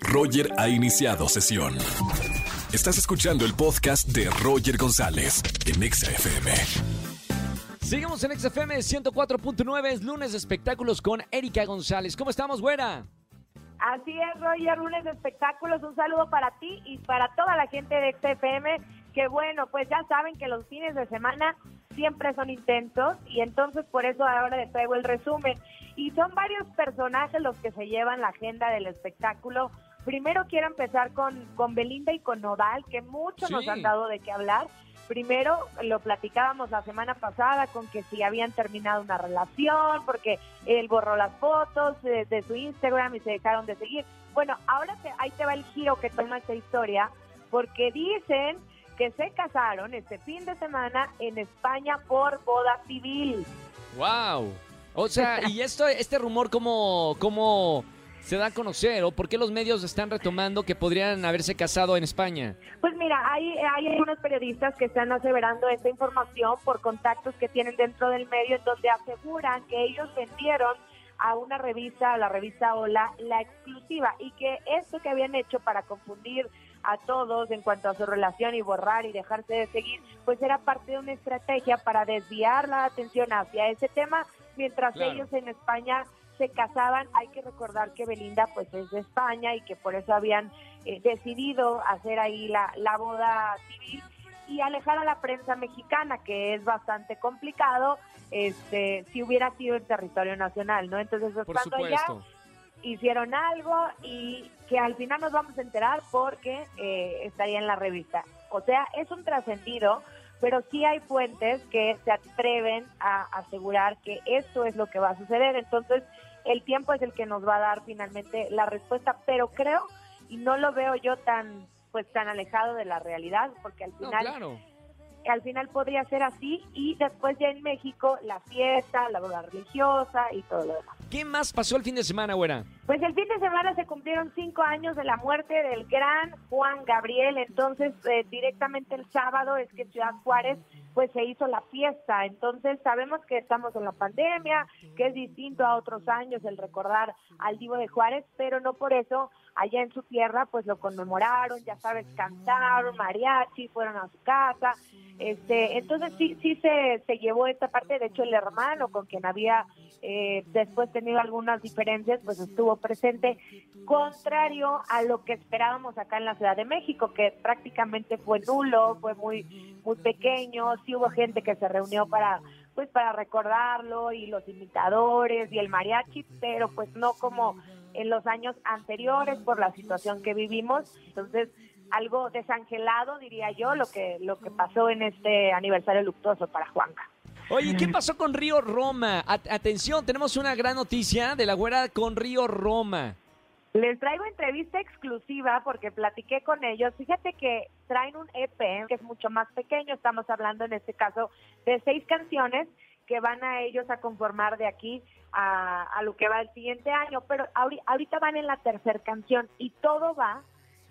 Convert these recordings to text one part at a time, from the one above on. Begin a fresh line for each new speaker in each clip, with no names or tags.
Roger ha iniciado sesión. Estás escuchando el podcast de Roger González en Exa FM.
Seguimos en XFM 104.9, es lunes de espectáculos con Erika González. ¿Cómo estamos, güera?
Así es, Roger, lunes de espectáculos. Un saludo para ti y para toda la gente de XFM. Que bueno, pues ya saben que los fines de semana siempre son intensos y entonces por eso ahora les traigo el resumen. Y son varios personajes los que se llevan la agenda del espectáculo. Primero quiero empezar con, con Belinda y con Nodal, que muchos nos han dado de qué hablar. Primero lo platicábamos la semana pasada con que si habían terminado una relación, porque él borró las fotos de, de su Instagram y se dejaron de seguir. Bueno, ahora te- ahí te va el giro que toma esta historia, porque dicen que se casaron este fin de semana en España por boda civil.
¡Wow! O sea, ¿y esto, este rumor cómo, cómo se da a conocer? ¿O por qué los medios están retomando que podrían haberse casado en España?
Pues mira, hay, hay algunos periodistas que están aseverando esta información por contactos que tienen dentro del medio en donde aseguran que ellos vendieron a una revista, a la revista Hola, la exclusiva y que esto que habían hecho para confundir a todos en cuanto a su relación y borrar y dejarse de seguir, pues era parte de una estrategia para desviar la atención hacia ese tema, mientras
Claro.
ellos en España se casaban. Hay que recordar que Belinda pues es de España y que por eso habían eh, decidido hacer ahí la, la boda civil y alejar a la prensa mexicana, que es bastante complicado, este, si hubiera sido en territorio nacional, ¿no? Entonces,
Por
estando allá, hicieron algo y que al final nos vamos a enterar porque eh, estaría en la revista. O sea, es un trascendido, pero sí hay fuentes que se atreven a asegurar que esto es lo que va a suceder. Entonces, el tiempo es el que nos va a dar finalmente la respuesta, pero creo y no lo veo yo tan pues tan alejado de la realidad, porque al
No,
final
claro.
Al final podría ser así y después ya en México la fiesta, la boda religiosa y todo lo demás.
¿Qué más pasó el fin de semana, güera?
Pues el fin de semana se cumplieron cinco años de la muerte del gran Juan Gabriel, entonces eh, directamente el sábado es que en Ciudad Juárez pues se hizo la fiesta, entonces sabemos que estamos en la pandemia, que es distinto a otros años el recordar al Divo de Juárez, pero no por eso allá en su tierra pues lo conmemoraron, ya sabes, cantaron, mariachi, fueron a su casa, este, entonces sí, sí se, llevó esta parte, de hecho el hermano con quien había eh, después tenido algunas diferencias, pues estuvo presente, contrario a lo que esperábamos acá en la Ciudad de México, que prácticamente fue nulo, fue muy, muy pequeño, sí hubo gente que se reunió para pues para recordarlo y los imitadores y el mariachi, pero pues no como en los años anteriores por la situación que vivimos, entonces algo desangelado diría yo lo que lo que pasó en este aniversario luctuoso para Juanca.
Oye, ¿qué pasó con Río Roma? At- atención, tenemos una gran noticia de la güera con Río Roma.
Les traigo entrevista exclusiva porque platiqué con ellos. Fíjate que traen un EP que es mucho más pequeño. Estamos hablando en este caso de seis canciones que van a ellos a conformar de aquí a, a lo que va el siguiente año. Pero ahori- ahorita van en la tercera canción y todo va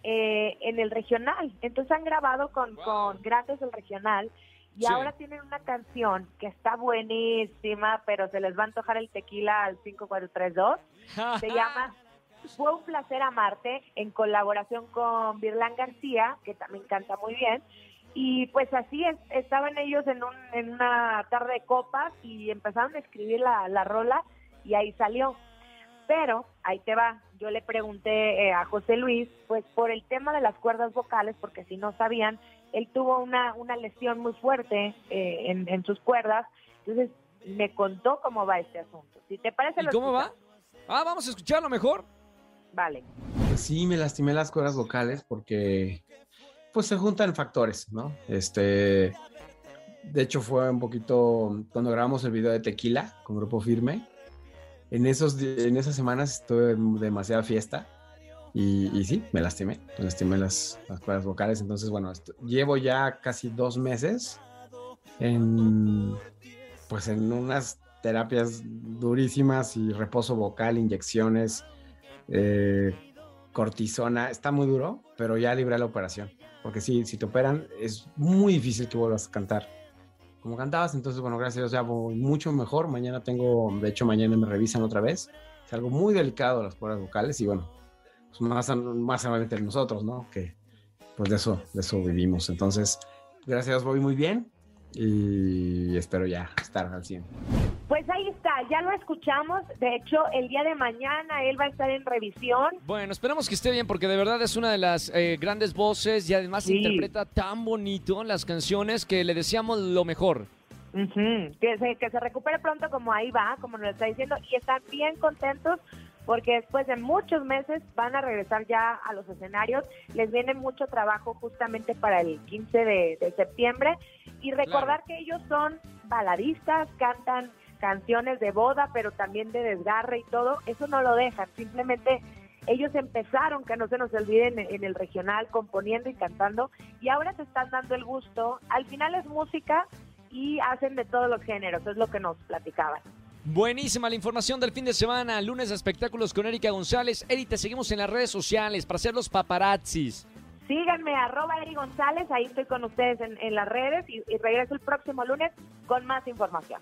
eh, en el regional. Entonces han grabado con,
Wow.
con grandes del regional. Y
Sí.
ahora tienen una canción que está buenísima, pero se les va a antojar el tequila al 5432. Se llama Fue un placer amarte en colaboración con Virlán García, que también canta muy bien. Y pues así es, estaban ellos en, un, en una tarde de copas y empezaron a escribir la, la rola y ahí salió. Pero ahí te va, yo le pregunté eh, a José Luis, pues por el tema de las cuerdas vocales, porque si no sabían, él tuvo una, una lesión muy fuerte eh, en, en sus cuerdas, entonces me contó cómo va este asunto. Si te parece,
¿Y
lo
cómo va? Ah, vamos a escucharlo mejor.
Vale.
Sí, me lastimé las cuerdas vocales porque pues se juntan factores, ¿no? Este, de hecho fue un poquito cuando grabamos el video de Tequila con Grupo Firme. En esos en esas semanas estuve demasiada fiesta y, sí, me lastimé, me lastimé las, las cuerdas vocales. Entonces, bueno, llevo ya casi dos meses en pues en unas terapias durísimas y reposo vocal, inyecciones, eh, cortisona, está muy duro, pero ya libré la operación. Porque sí, si te operan, es muy difícil que vuelvas a cantar como cantabas. Entonces, bueno, gracias a Dios ya voy mucho mejor. Mañana tengo, de hecho, mañana me revisan otra vez. Es algo muy delicado las cuerdas vocales y bueno, pues, más, más nosotros, ¿no? Que pues de eso, de eso vivimos. Entonces, gracias, voy muy bien y espero ya estar al 100.
Pues ahí está, ya lo escuchamos. De hecho, el día de mañana él va a estar en revisión.
Bueno, esperamos que esté bien porque de verdad es una de las eh, grandes voces y además interpreta tan bonito las canciones que le deseamos lo mejor.
que, se, que se recupere pronto como ahí va, como nos está diciendo, y están bien contentos porque después de muchos meses van a regresar ya a los escenarios. Les viene mucho trabajo justamente para el 15 de, septiembre. Y recordar que ellos son baladistas, cantan canciones de boda, pero también de desgarre y todo. Eso no lo dejan. Simplemente ellos empezaron, que no se nos olviden, en el regional, componiendo y cantando. Y ahora se están dando el gusto. Al final es música y hacen de todos los géneros. Es lo que nos platicaban.
Buenísima la información del fin de semana, lunes de espectáculos con Erika González. Eri, te seguimos en las redes sociales para hacer los paparazzis.
Síganme, arroba Eri González, ahí estoy con ustedes en, las redes y, y, regreso el próximo lunes con más información.